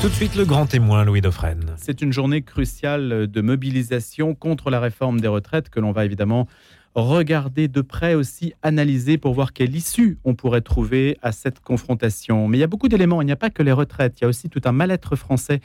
Tout de suite, le grand témoin, Louis Dauphren. C'est une journée cruciale de mobilisation contre la réforme des retraites que l'on va évidemment regarder de près aussi, analyser pour voir quelle issue on pourrait trouver à cette confrontation. Mais il y a beaucoup d'éléments, il n'y a pas que les retraites, il y a aussi tout un mal-être français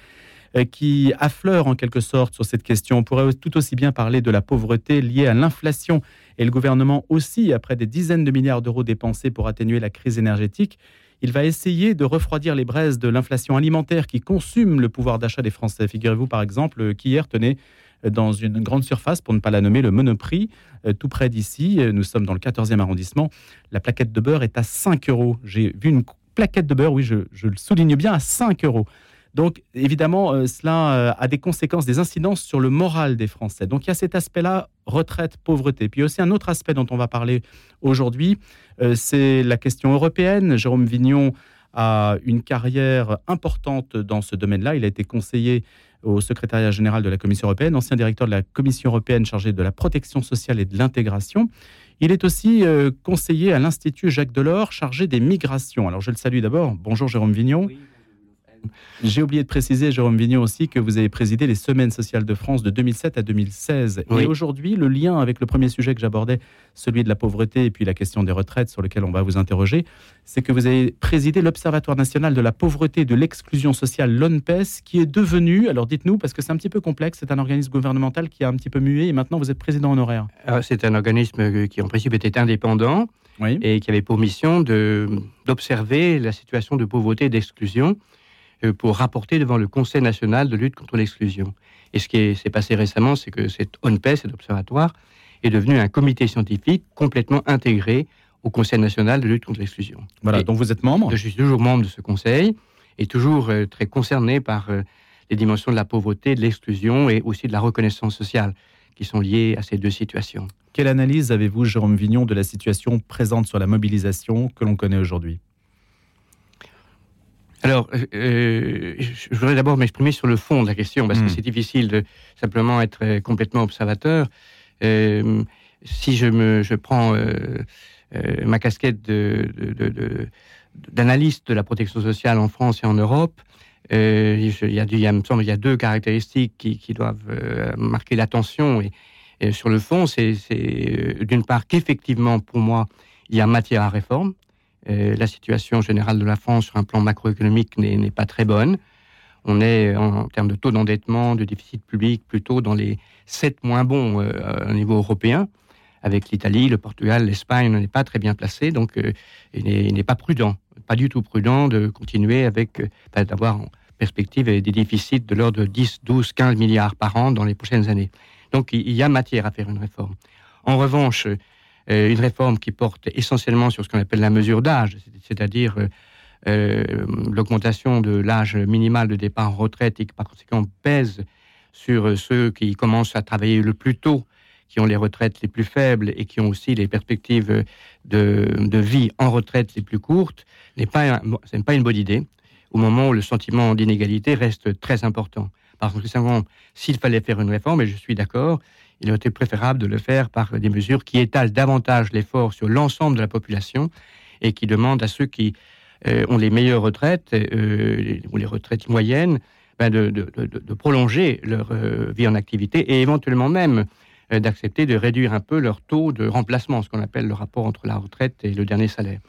euh, qui affleure en quelque sorte sur cette question. On pourrait tout aussi bien parler de la pauvreté liée à l'inflation et le gouvernement aussi, après des dizaines de milliards d'euros dépensés pour atténuer la crise énergétique, il va essayer de refroidir les braises de l'inflation alimentaire qui consume le pouvoir d'achat des Français. Figurez-vous par exemple qu'hier tenait dans une grande surface, pour ne pas la nommer, le Monoprix, euh, tout près d'ici, euh, nous sommes dans le 14e arrondissement, la plaquette de beurre est à 5 euros. J'ai vu une plaquette de beurre, oui, je, je le souligne bien, à 5 euros. Donc, évidemment, euh, cela euh, a des conséquences, des incidences sur le moral des Français. Donc, il y a cet aspect-là, retraite, pauvreté. Puis, aussi un autre aspect dont on va parler aujourd'hui, euh, c'est la question européenne. Jérôme Vignon a une carrière importante dans ce domaine-là. Il a été conseiller au secrétariat général de la Commission européenne, ancien directeur de la Commission européenne chargé de la protection sociale et de l'intégration. Il est aussi conseiller à l'Institut Jacques Delors chargé des migrations. Alors je le salue d'abord. Bonjour Jérôme Vignon. J'ai oublié de préciser, Jérôme Vignon aussi, que vous avez présidé les Semaines sociales de France de 2007 à 2016. Et aujourd'hui, le lien avec le premier sujet que j'abordais, celui de la pauvreté et puis la question des retraites sur lequel on va vous interroger, c'est que vous avez présidé l'Observatoire national de la pauvreté et de l'exclusion sociale, l'ONPES, qui est devenu, alors dites-nous, parce que c'est un petit peu complexe, c'est un organisme gouvernemental qui a un petit peu mué et maintenant vous êtes président honoraire. Ah, c'est un organisme qui en principe était indépendant et qui avait pour mission d'observer la situation de pauvreté et d'exclusion pour rapporter devant le Conseil national de lutte contre l'exclusion. Et ce qui s'est passé récemment, c'est que cet ONPES, cet observatoire, est devenu un comité scientifique complètement intégré au Conseil national de lutte contre l'exclusion. Voilà, donc vous êtes membre Je suis toujours membre de ce conseil et toujours euh, très concerné par euh, les dimensions de la pauvreté, de l'exclusion et aussi de la reconnaissance sociale qui sont liées à ces deux situations. Quelle analyse avez-vous, Jérôme Vignon, de la situation présente sur la mobilisation que l'on connaît aujourd'hui? Alors, euh, euh, je voudrais d'abord m'exprimer sur le fond de la question, parce que hmm. c'est difficile de simplement être euh, complètement observateur. si je, me, je prends ma casquette d'analyste de, de, la protection sociale en France et en Europe, il, y a, il, me semble il y a deux caractéristiques qui, qui doivent marquer l'attention. Et, et, sur le fond, c'est d'une part qu'effectivement, pour moi, il y a matière à réforme. Euh, la situation générale de la France sur un plan macroéconomique n'est pas très bonne. On est en, termes de taux d'endettement, de déficit public, plutôt dans les sept moins bons euh, au niveau européen. Avec l'Italie, le Portugal, l'Espagne, on n'est pas très bien placé, donc euh, il n'est pas prudent, pas du tout prudent de continuer avec, d'avoir en perspective des déficits de l'ordre de 10, 12, 15 milliards par an dans les prochaines années. Donc il y a matière à faire une réforme. En revanche, une réforme qui porte essentiellement sur ce qu'on appelle la mesure d'âge, c'est-à-dire euh, euh, l'augmentation de l'âge minimal de départ en retraite et qui par conséquent pèse sur ceux qui commencent à travailler le plus tôt, qui ont les retraites les plus faibles et qui ont aussi les perspectives de, vie en retraite les plus courtes, n'est pas, n'est pas une bonne idée au moment où le sentiment d'inégalité reste très important. Par conséquent, s'il fallait faire une réforme, et je suis d'accord, il aurait été préférable de le faire par des mesures qui étalent davantage l'effort sur l'ensemble de la population et qui demandent à ceux qui euh, ont les meilleures retraites euh, ou les retraites moyennes ben de, prolonger leur euh, vie en activité et éventuellement même d'accepter de réduire un peu leur taux de remplacement, ce qu'on appelle le rapport entre la retraite et le dernier salaire.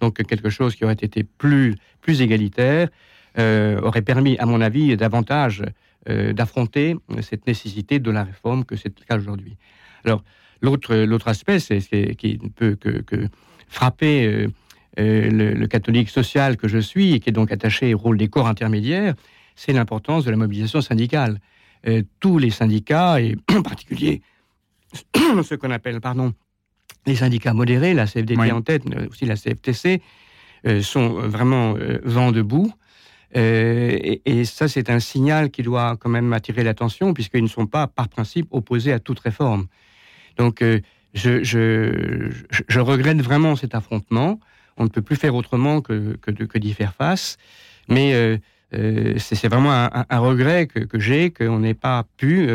Donc quelque chose qui aurait été plus, égalitaire aurait permis, à mon avis, davantage d'affronter cette nécessité de la réforme que c'est le cas aujourd'hui. Alors, l'autre, l'autre aspect, c'est, qui ne peut que, frapper euh, euh, le, catholique social que je suis et qui est donc attaché au rôle des corps intermédiaires, c'est l'importance de la mobilisation syndicale. tous les syndicats, et en particulier ce qu'on appelle, pardon, les syndicats modérés, la CFDT en tête, aussi la CFTC, sont vraiment vent debout euh, et, ça, c'est un signal qui doit quand même attirer l'attention, puisqu'ils ne sont pas, par principe, opposés à toute réforme. Donc, euh, je, regrette vraiment cet affrontement. On ne peut plus faire autrement que, que, d'y faire face. Mais euh, c'est vraiment un, regret que, j'ai, qu'on n'ait pas pu,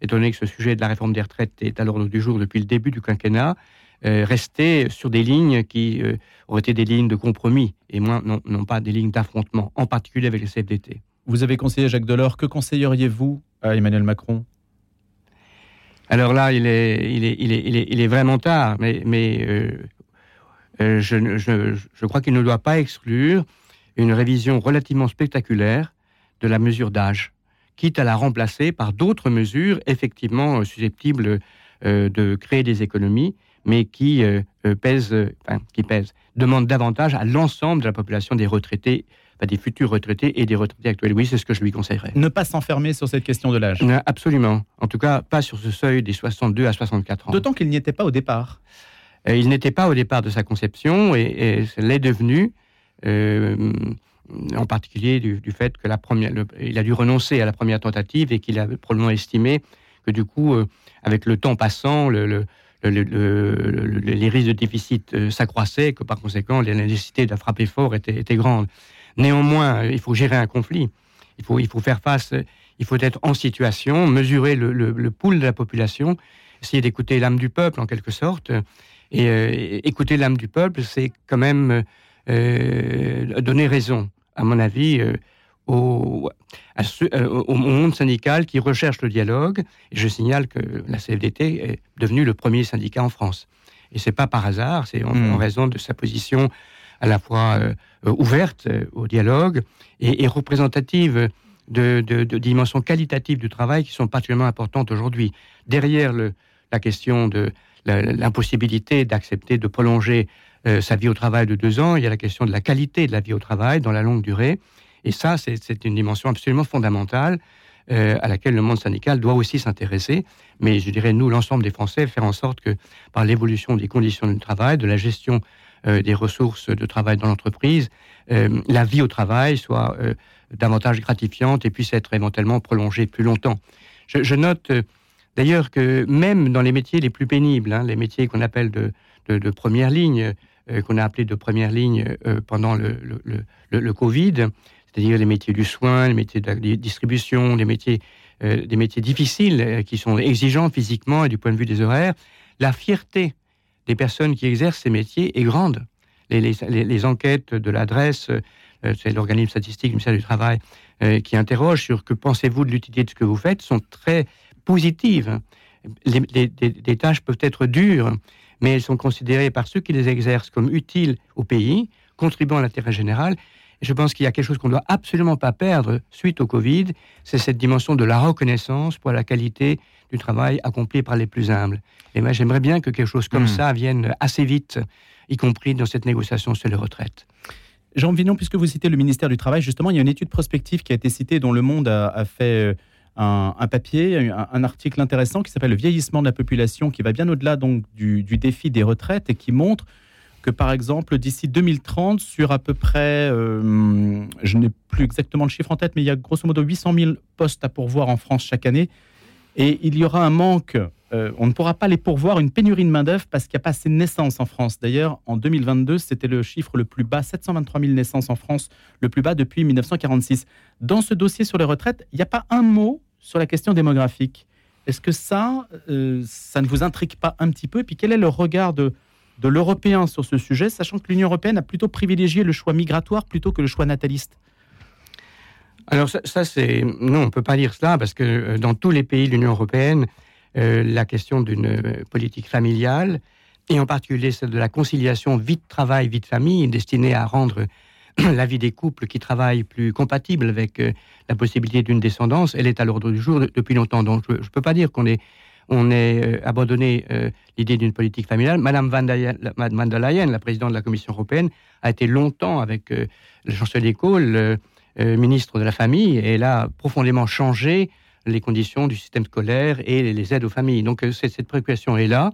étant donné que ce sujet de la réforme des retraites est à l'ordre du jour depuis le début du quinquennat, euh, rester sur des lignes qui euh, auraient été des lignes de compromis et moins, non, pas des lignes d'affrontement, en particulier avec les CFDT. Vous avez conseillé Jacques Delors. Que conseilleriez-vous à Emmanuel Macron? Alors là, il est, il est, il est, il est, il est vraiment tard, mais, mais euh, euh, je, je, je, crois qu'il ne doit pas exclure une révision relativement spectaculaire de la mesure d'âge, quitte à la remplacer par d'autres mesures effectivement susceptibles euh, de créer des économies, mais qui pèsent, enfin, qui pèsent, demandent davantage à l'ensemble de la population des retraités des futurs retraités et des retraités actuels. Oui, c'est ce que je lui conseillerais. Ne pas s'enfermer sur cette question de l'âge. Absolument. En tout cas, pas sur ce seuil des 62 à 64 ans. D'autant qu'il n'y était pas au départ. Euh, il n'était pas au départ de sa conception et, et l'est devenu. Euh, en particulier du, fait que la première, il a dû renoncer à la première tentative et qu'il a probablement estimé que du coup, euh, avec le temps passant, le, les risques de déficit s'accroissaient, que par conséquent, la nécessité de frapper fort était, grande. Néanmoins, il faut gérer un conflit. Il faut, faire face, il faut être en situation, mesurer le, le, pool de la population, essayer d'écouter l'âme du peuple en quelque sorte. Et euh, écouter l'âme du peuple, c'est quand même euh, donner raison, à mon avis, euh, au, au, monde syndical qui recherche le dialogue. Et je signale que la CFDT est devenue le premier syndicat en France. Et c'est pas par hasard, c'est en, hmm. raison de sa position à la fois euh, euh, ouverte euh, au dialogue et, représentative de, dimensions qualitatives du travail qui sont particulièrement importantes aujourd'hui. Derrière le, la question de l'impossibilité d'accepter de prolonger sa vie au travail de deux ans, il y a la question de la qualité de la vie au travail dans la longue durée. Et ça, c'est une dimension absolument fondamentale à laquelle le monde syndical doit aussi s'intéresser. Mais je dirais, nous, l'ensemble des Français, faire en sorte que par l'évolution des conditions du travail, de la gestion euh, des ressources de travail dans l'entreprise, euh, la vie au travail soit euh, davantage gratifiante et puisse être éventuellement prolongée plus longtemps. Je, note d'ailleurs que même dans les métiers les plus pénibles, hein, les métiers qu'on appelle de, de, première ligne, qu'on a appelés de première ligne pendant le, Covid, c'est-à-dire les métiers du soin, les métiers de distribution, les métiers, des métiers difficiles qui sont exigeants physiquement et du point de vue des horaires, la fierté des personnes qui exercent ces métiers est grande. Les, enquêtes de l'adresse, euh, c'est l'organisme statistique du ministère du Travail, euh, qui interroge sur que pensez-vous de l'utilité de ce que vous faites, sont très positives. Les, tâches peuvent être dures, mais elles sont considérées par ceux qui les exercent comme utiles au pays, contribuant à l'intérêt général. Je pense qu'il y a quelque chose qu'on ne doit absolument pas perdre suite au Covid, c'est cette dimension de la reconnaissance pour la qualité du travail accompli par les plus humbles. Et moi, j'aimerais bien que quelque chose comme hmm. ça vienne assez vite, y compris dans cette négociation sur les retraites. Jean Vignon, puisque vous citez le ministère du Travail, justement, il y a une étude prospective qui a été citée dont Le Monde a, fait euh, un, papier, un, article intéressant qui s'appelle Le vieillissement de la population, qui va bien au-delà donc du, défi des retraites et qui montre que, par exemple, d'ici 2030, sur à peu près, euh, je n'ai plus exactement le chiffre en tête, mais il y a grosso modo 800 000 postes à pourvoir en France chaque année. Et il y aura un manque, euh, on ne pourra pas les pourvoir, une pénurie de main-d'œuvre parce qu'il n'y a pas assez de naissances en France. D'ailleurs, en 2022, c'était le chiffre le plus bas, 723 000 naissances en France, le plus bas depuis 1946. Dans ce dossier sur les retraites, il n'y a pas un mot sur la question démographique. Est-ce que ça, euh, ça ne vous intrigue pas un petit peu? Et puis quel est le regard de, de l'Européen sur ce sujet, sachant que l'Union européenne a plutôt privilégié le choix migratoire plutôt que le choix nataliste alors ça, c'est non, on peut pas dire cela parce que euh, dans tous les pays de l'Union européenne, euh, la question d'une euh, politique familiale et en particulier celle de la conciliation vie de travail vie de famille destinée à rendre la vie des couples qui travaillent plus compatible avec la possibilité d'une descendance, elle est à l'ordre du jour depuis longtemps. Donc je ne peux pas dire qu'on est on est abandonné l'idée d'une politique familiale. Madame van der Leyen, la présidente de la Commission européenne, a été longtemps avec le chancelier Kohl euh, ministre de la Famille, et elle a profondément changé les conditions du système scolaire et les aides aux familles. Donc euh, cette préoccupation est là.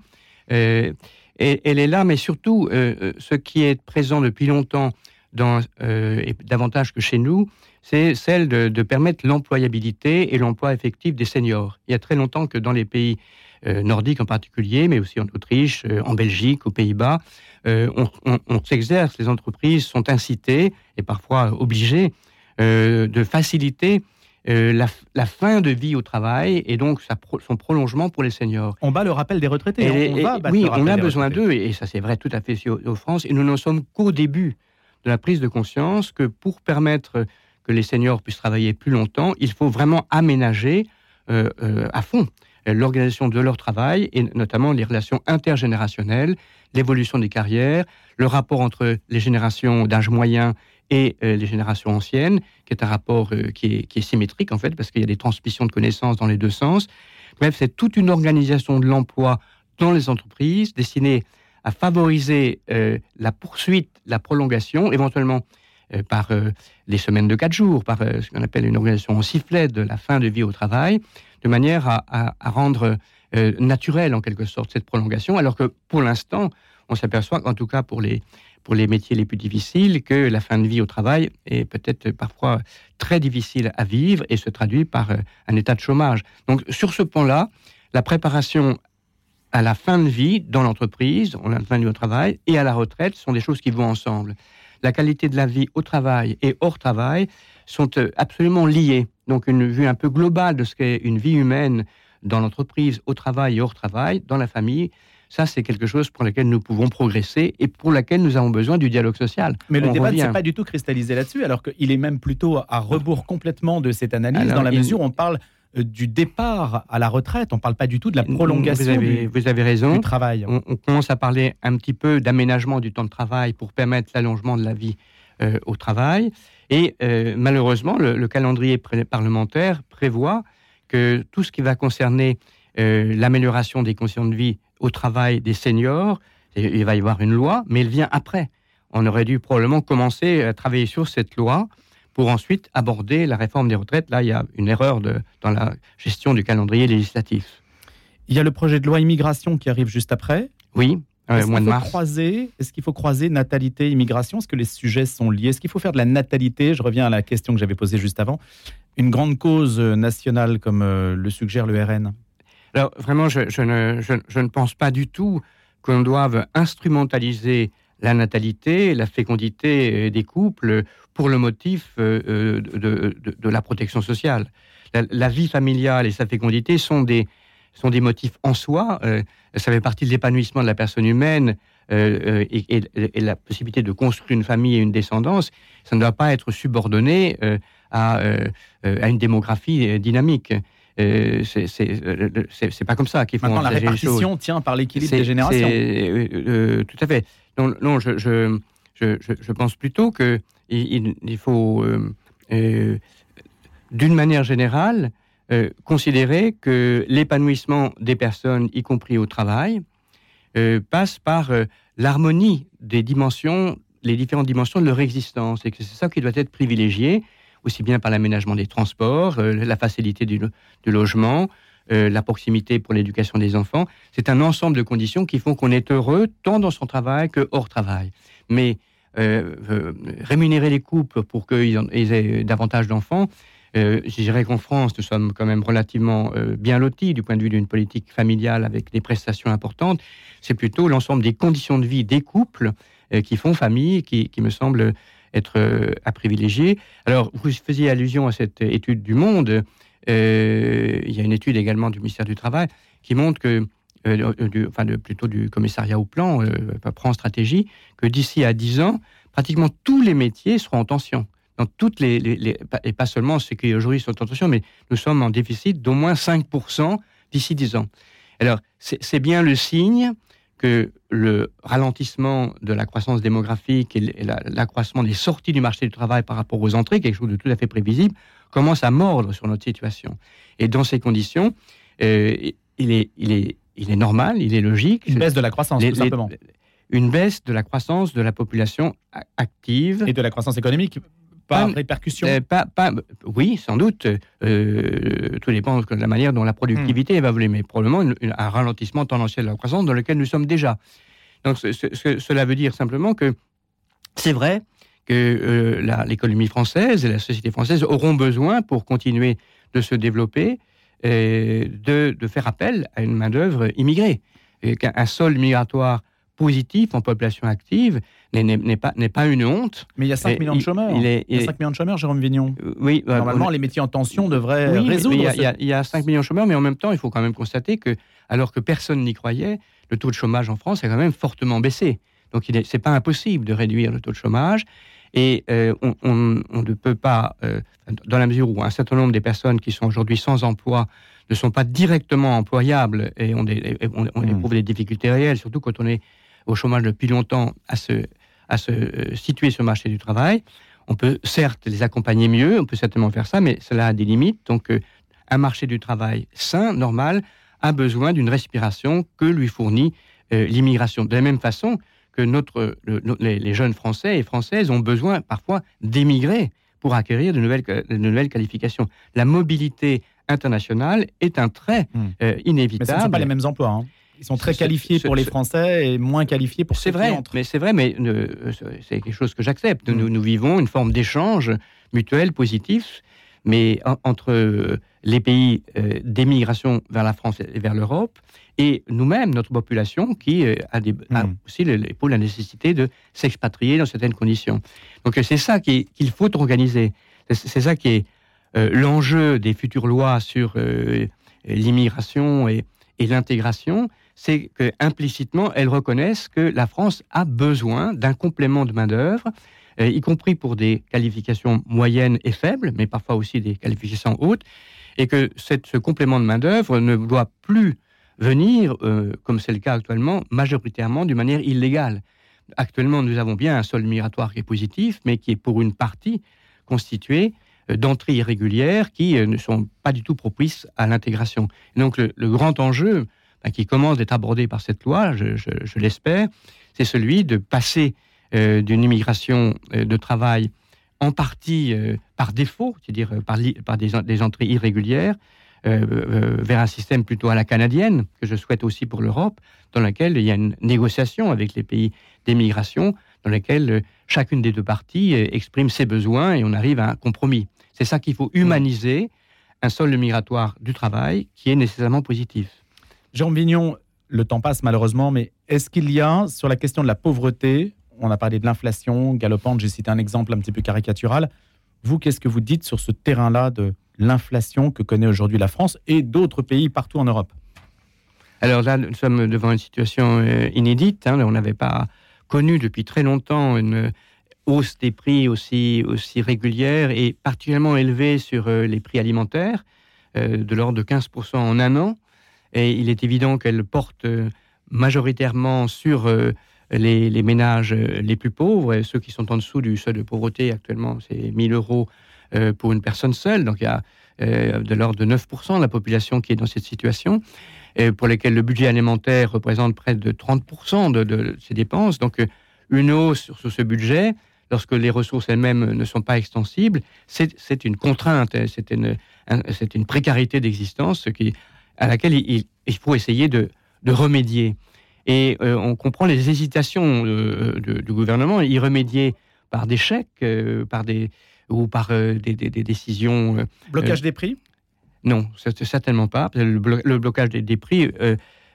Euh, elle est là, mais surtout, ce qui est présent depuis longtemps, dans, et davantage que chez nous, c'est celle de, permettre l'employabilité et l'emploi effectif des seniors. Il y a très longtemps que dans les pays nordiques en particulier, mais aussi en Autriche, en Belgique, aux Pays-Bas, on, on s'exerce, les entreprises sont incitées et parfois obligées euh, de faciliter euh, la, fin de vie au travail et donc son prolongement pour les seniors. On bat le rappel des retraités. Hein. on oui, on a besoin d'eux et, ça c'est vrai tout à fait en France et nous n'en sommes qu'au début de la prise de conscience que pour permettre que les seniors puissent travailler plus longtemps, il faut vraiment aménager à fond l'organisation de leur travail et notamment les relations intergénérationnelles, l'évolution des carrières, le rapport entre les générations d'âge moyen et euh, les générations anciennes, qui est un rapport euh, qui, est, symétrique en fait, parce qu'il y a des transmissions de connaissances dans les deux sens. Bref, c'est toute une organisation de l'emploi dans les entreprises destinée à favoriser euh, la poursuite, la prolongation, éventuellement par les semaines de quatre jours, par ce qu'on appelle une organisation en sifflet de la fin de vie au travail, de manière à, à rendre naturelle en quelque sorte cette prolongation, alors que pour l'instant, on s'aperçoit qu'en tout cas pour les, pour les métiers les plus difficiles que la fin de vie au travail est peut-être parfois très difficile à vivre et se traduit par euh, un état de chômage. Donc sur ce point-là, la préparation à la fin de vie dans l'entreprise, la fin de vie au travail, et à la retraite sont des choses qui vont ensemble. La qualité de la vie au travail et hors travail sont euh, absolument liées. Donc une vue un peu globale de ce qu'est une vie humaine dans l'entreprise, au travail et hors travail, dans la famille, ça, c'est quelque chose pour lequel nous pouvons progresser et pour lequel nous avons besoin du dialogue social. Mais le débat ne s'est pas du tout cristallisé là-dessus, alors qu'il est même plutôt à rebours complètement de cette analyse, dans la mesure où on parle du départ à la retraite. On ne parle pas du tout de la prolongation vous avez, vous avez raison. du travail. On, commence à parler un petit peu d'aménagement du temps de travail pour permettre l'allongement de la vie euh, au travail. Et euh, malheureusement, le, calendrier parlementaire prévoit que tout ce qui va concerner l'amélioration des conditions de vie au travail des seniors. il va y avoir une loi, mais elle vient après. On aurait dû probablement commencer à travailler sur cette loi pour ensuite aborder la réforme des retraites. Là, il y a une erreur de, dans la gestion du calendrier législatif. Il y a le projet de loi immigration qui arrive juste après. Oui, euh, mois de mars. Est-ce qu'il faut croiser natalité, immigration? Est-ce que les sujets sont liés? Est-ce qu'il faut faire de la natalité? Je reviens à la question que j'avais posée juste avant. Une grande cause nationale comme euh, le suggère le RN alors vraiment, je, ne, pense pas du tout qu'on doive instrumentaliser la natalité, la fécondité des couples pour le motif euh, de, la protection sociale. La, vie familiale et sa fécondité sont des, sont des motifs en soi. Euh, ça fait partie de l'épanouissement de la personne humaine euh, et, la possibilité de construire une famille et une descendance. Ça ne doit pas être subordonné à, à, une démographie dynamique. Euh, euh, c'est pas comme ça qu'il faut Maintenant, la répartition tient par l'équilibre des générations. Euh, tout à fait. Non, non je, je, je, je, pense plutôt qu'il il, faut, d'une manière générale, considérer que l'épanouissement des personnes, y compris au travail, passe par l'harmonie des dimensions, les différentes dimensions de leur existence, et que c'est ça qui doit être privilégié aussi bien par l'aménagement des transports, euh, la facilité du, logement, euh, la proximité pour l'éducation des enfants. C'est un ensemble de conditions qui font qu'on est heureux tant dans son travail que hors travail. Mais euh, rémunérer les couples pour qu'ils aient davantage d'enfants, je dirais qu'en France, nous sommes quand même relativement bien lotis du point de vue d'une politique familiale avec des prestations importantes. C'est plutôt l'ensemble des conditions de vie des couples qui font famille qui, qui me semble être euh, à privilégier. Alors, vous faisiez allusion à cette étude du Monde. Euh, il y a une étude également du ministère du Travail qui montre que, euh, enfin plutôt du commissariat au plan, prend stratégie, que d'ici à 10 ans, pratiquement tous les métiers seront en tension. Dans toutes les, et pas seulement ceux qui aujourd'hui sont en tension, mais nous sommes en déficit d'au moins 5% d'ici 10 ans. Alors, c'est bien le signe que le ralentissement de la croissance démographique et l'accroissement des sorties du marché du travail par rapport aux entrées, quelque chose de tout à fait prévisible, commence à mordre sur notre situation. Et dans ces conditions, euh, il, est, il, est, il est normal, il est logique. Une baisse de la croissance, tout simplement. une baisse de la croissance de la population active. Et de la croissance économique pas, répercussion euh, pas, pas, Oui, sans doute. Euh, tout dépend de la manière dont la productivité hmm. va évoluer, mais probablement un ralentissement tendanciel de la croissance dans lequel nous sommes déjà. Donc cela veut dire simplement que c'est vrai que euh, l'économie française et la société française auront besoin, pour continuer de se développer, de, de, faire appel à une main-d'œuvre immigrée. Qu'un sol migratoire positif en population active n'est pas, pas une honte. Mais il y a 5 millions de chômeurs. Il, est, il y a 5 millions de chômeurs, Jérôme Vignon. Euh, oui, bah, Normalement, les métiers en tension devraient résoudre. Il y, a, il y, a 5 millions de chômeurs, mais en même temps, il faut quand même constater que, alors que personne n'y croyait, le taux de chômage en France a quand même fortement baissé. Donc, ce n'est pas impossible de réduire le taux de chômage. Et on, ne peut pas, dans la mesure où un certain nombre des personnes qui sont aujourd'hui sans emploi ne sont pas directement employables et on, on, hmm. éprouve des difficultés réelles, surtout quand on est au chômage depuis longtemps, à se, à se situer sur le marché du travail. On peut certes les accompagner mieux, on peut certainement faire ça, mais cela a des limites. Donc, euh, un marché du travail sain, normal, a besoin d'une respiration que lui fournit euh, l'immigration. De la même façon que notre, les, jeunes Français et Françaises ont besoin parfois d'émigrer pour acquérir de nouvelles, de nouvelles qualifications. La mobilité internationale est un trait euh, inévitable. Mais ce ne sont pas les mêmes emplois. Hein. Ils sont très qualifiés pour les Français et moins qualifiés pour C'est vrai, mais c'est vrai, mais c'est quelque chose que j'accepte. Nous, mm. nous, vivons une forme d'échange mutuel positif, mais entre les pays euh, d'émigration vers la France et vers l'Europe, et nous-mêmes, notre population, qui euh, a, des, mm. aussi pour la nécessité de s'expatrier dans certaines conditions. Donc c'est ça qu'il faut organiser. C'est ça qui est euh, l'enjeu des futures lois sur l'immigration et, et l'intégration, c'est que implicitement elles reconnaissent que la France a besoin d'un complément de main d'œuvre, euh, y compris pour des qualifications moyennes et faibles, mais parfois aussi des qualifications hautes, et que ce complément de main d'œuvre ne doit plus venir, euh, comme c'est le cas actuellement, majoritairement d'une manière illégale. Actuellement, nous avons bien un sol migratoire qui est positif, mais qui est pour une partie constitué euh, d'entrées irrégulières qui ne sont pas du tout propices à l'intégration. Donc le, grand enjeu qui commence d'être abordé par cette loi, je, l'espère, c'est celui de passer euh, d'une immigration euh, de travail en partie euh, par défaut, c'est-à-dire par, par des, entrées irrégulières, vers un système plutôt à la canadienne, que je souhaite aussi pour l'Europe, dans laquelle il y a une négociation avec les pays d'émigration, dans laquelle chacune des deux parties exprime ses besoins et on arrive à un compromis. C'est ça qu'il faut humaniser, un sol migratoire du travail qui est nécessairement positif. Jean Vignon, le temps passe malheureusement, mais est-ce qu'il y a, sur la question de la pauvreté, on a parlé de l'inflation galopante, j'ai cité un exemple un petit peu caricatural, vous, qu'est-ce que vous dites sur ce terrain-là de l'inflation que connaît aujourd'hui la France et d'autres pays partout en Europe? Alors là, nous sommes devant une situation euh, inédite. Hein. on n'avait pas connu depuis très longtemps une hausse des prix aussi, aussi régulière et particulièrement élevée sur euh, les prix alimentaires, euh, de l'ordre de 15% en un an. Et il est évident qu'elle porte euh, majoritairement sur euh, les, ménages euh, les plus pauvres, ceux qui sont en dessous du seuil de pauvreté actuellement, c'est 1000 euros pour une personne seule. Donc il y a de l'ordre de 9% de la population qui est dans cette situation, et pour lesquels le budget alimentaire représente près de 30% de, de, ses dépenses. Donc une hausse sur, ce budget, lorsque les ressources elles-mêmes ne sont pas extensibles, c'est une contrainte, c'est une, une précarité d'existence qui à laquelle il, faut essayer de, remédier. Et euh, on comprend les hésitations euh, du gouvernement y remédier par des chèques, euh, par des, ou par des, décisions. Blocage des prix? Non, certainement pas. Le, blocage des, prix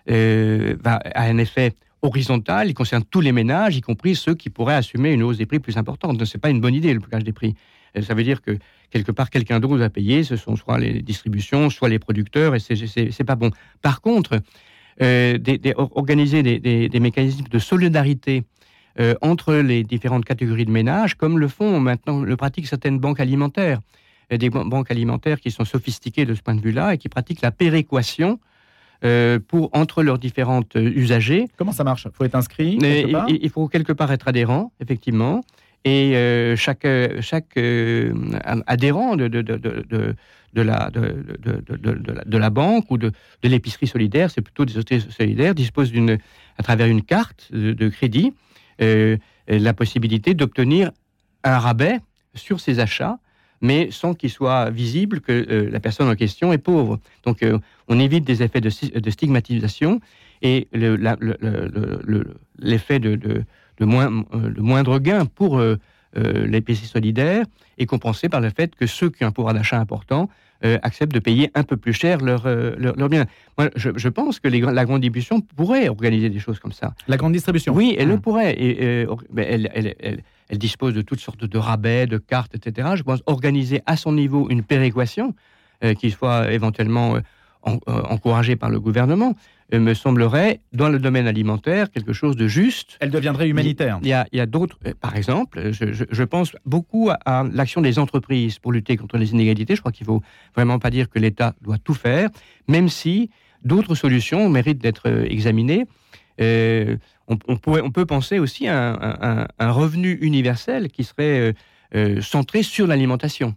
va, a un effet horizontal, il concerne tous les ménages, y compris ceux qui pourraient assumer une hausse des prix plus importante. Ce n'est pas une bonne idée, le blocage des prix. Ça veut dire que quelque part, quelqu'un d'autre va payer. Ce sont soit les distributions, soit les producteurs, et c'est pas bon. Par contre, euh, organiser des, mécanismes de solidarité euh, entre les différentes catégories de ménages, comme le font maintenant, le pratiquent certaines banques alimentaires, des banques alimentaires qui sont sophistiquées de ce point de vue-là et qui pratiquent la péréquation euh, pour entre leurs différentes usagers. Comment ça marche? Il faut être inscrit il, faut quelque part être adhérent, effectivement et euh, chaque, chaque euh, adhérent de, de, de, de la, de, la banque ou de, l'épicerie solidaire, c'est plutôt des sociétés solidaires, dispose d'une, à travers une carte de, crédit, euh, la possibilité d'obtenir un rabais sur ses achats, mais sans qu'il soit visible que la personne en question est pauvre. Donc on évite des effets de, stigmatisation et l'effet de le, moins, euh, le moindre gain pour euh, euh, les PC solidaires est compensé par le fait que ceux qui ont un pouvoir d'achat important acceptent de payer un peu plus cher leurs leur, biens. Moi, je, pense que les, la grande distribution pourrait organiser des choses comme ça. La grande distribution Oui, elle le ah. pourrait. Et, elle, elle, elle, dispose de toutes sortes de rabais, de cartes, etc. Je pense organiser à son niveau une péréquation qui soit éventuellement encouragée par le gouvernement, me semblerait, dans le domaine alimentaire, quelque chose de juste. Elle deviendrait humanitaire. Il y a, d'autres, par exemple, je, pense beaucoup à, l'action des entreprises pour lutter contre les inégalités. Je crois qu'il ne faut vraiment pas dire que l'État doit tout faire, même si d'autres solutions méritent d'être examinées. on, pourrait, on, peut penser aussi à un, revenu universel qui serait centré sur l'alimentation.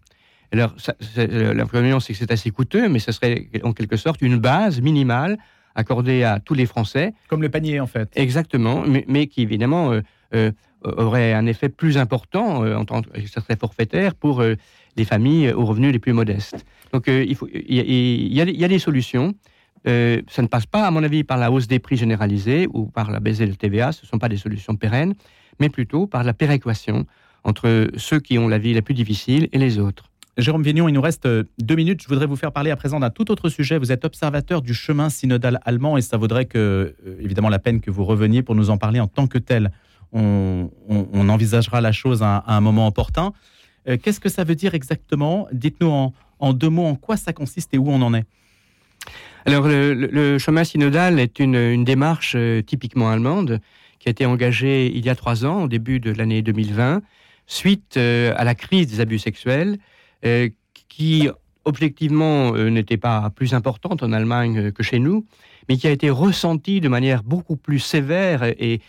Alors, l'inconvénient, c'est que c'est assez coûteux, mais ce serait en quelque sorte une base minimale accordée à tous les Français. Comme le panier, en fait. Exactement, mais, qui évidemment euh, euh, aurait un effet plus important euh, en tant que ça serait forfaitaire pour les familles aux revenus les plus modestes. Donc, il, faut, il, y a, il, y a, des solutions. ça ne passe pas, à mon avis, par la hausse des prix généralisés ou par la baisse de TVA. Ce ne sont pas des solutions pérennes, mais plutôt par la péréquation entre ceux qui ont la vie la plus difficile et les autres. Jérôme Vignon, il nous reste euh, deux minutes. Je voudrais vous faire parler à présent d'un tout autre sujet. Vous êtes observateur du chemin synodal allemand et ça vaudrait que, euh, évidemment, la peine que vous reveniez pour nous en parler en tant que tel. On, envisagera la chose à, un moment opportun. Euh, qu'est-ce que ça veut dire exactement? Dites-nous en, deux mots en quoi ça consiste et où on en est. Alors, le, chemin synodal est une, démarche typiquement allemande qui a été engagée il y a trois ans, au début de l'année 2020, suite à la crise des abus sexuels qui objectivement euh, n'était pas plus importante en Allemagne euh, que chez nous, mais qui a été ressentie de manière beaucoup plus sévère et,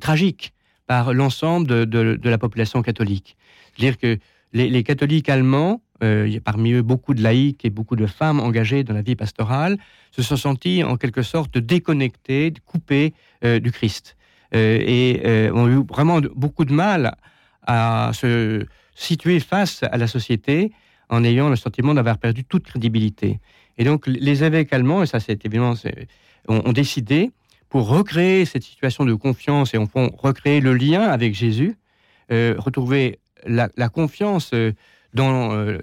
tragique par l'ensemble de, la population catholique. C'est-à-dire que les, catholiques allemands, parmi eux beaucoup de laïcs et beaucoup de femmes engagées dans la vie pastorale, se sont sentis en quelque sorte déconnectés, coupés du Christ. et ont eu vraiment beaucoup de mal à se situé face à la société en ayant le sentiment d'avoir perdu toute crédibilité. Et donc les évêques allemands, et ça c'est évidemment, ont, décidé, pour recréer cette situation de confiance et on fond recréer le lien avec Jésus, euh, retrouver la, confiance euh, dans euh,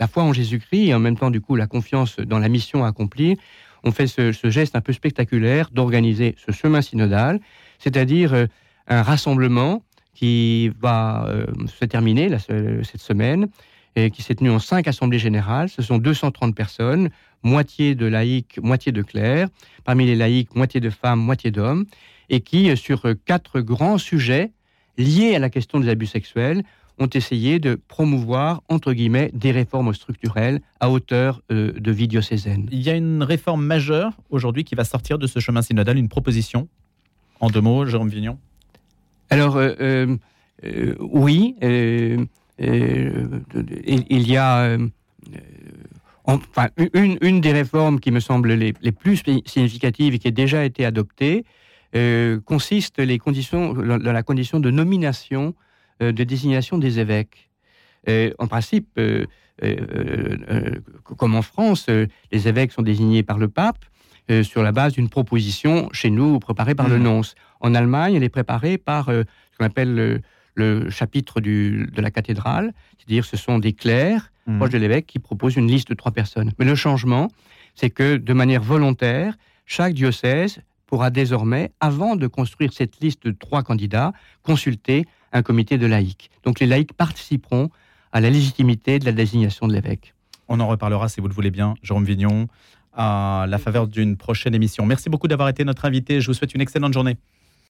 la foi en Jésus-Christ et en même temps du coup la confiance dans la mission à accomplir, on fait ce, ce geste un peu spectaculaire d'organiser ce chemin synodal, c'est-à-dire un rassemblement qui va euh, se terminer cette semaine et qui s'est tenu en cinq assemblées générales. Ce sont 230 personnes, moitié de laïcs, moitié de clercs. Parmi les laïcs, moitié de femmes, moitié d'hommes. Et qui, euh, sur quatre grands sujets liés à la question des abus sexuels, ont essayé de promouvoir, entre guillemets, des réformes structurelles à hauteur euh, de vie diocésaine. Il y a une réforme majeure aujourd'hui qui va sortir de ce chemin synodal, une proposition. En deux mots, Jérôme Vignon alors, euh, euh, euh, oui, il, y a enfin, une, des réformes qui me semble les, plus significatives et qui a déjà été adoptée consiste les conditions, dans la condition de nomination, de désignation des évêques. en principe, comme en France, les évêques sont désignés par le pape sur la base d'une proposition chez nous préparée par le mmh. nonce. En Allemagne, elle est préparée par euh, ce qu'on appelle le, chapitre de la cathédrale, c'est-à-dire ce sont des clercs mmh. proches de l'évêque qui proposent une liste de trois personnes. Mais le changement, c'est que de manière volontaire, chaque diocèse pourra désormais, avant de construire cette liste de trois candidats, consulter un comité de laïcs. Donc les laïcs participeront à la légitimité de la désignation de l'évêque. On en reparlera si vous le voulez bien, Jérôme Vignon, à la faveur d'une prochaine émission. Merci beaucoup d'avoir été notre invité. Je vous souhaite une excellente journée.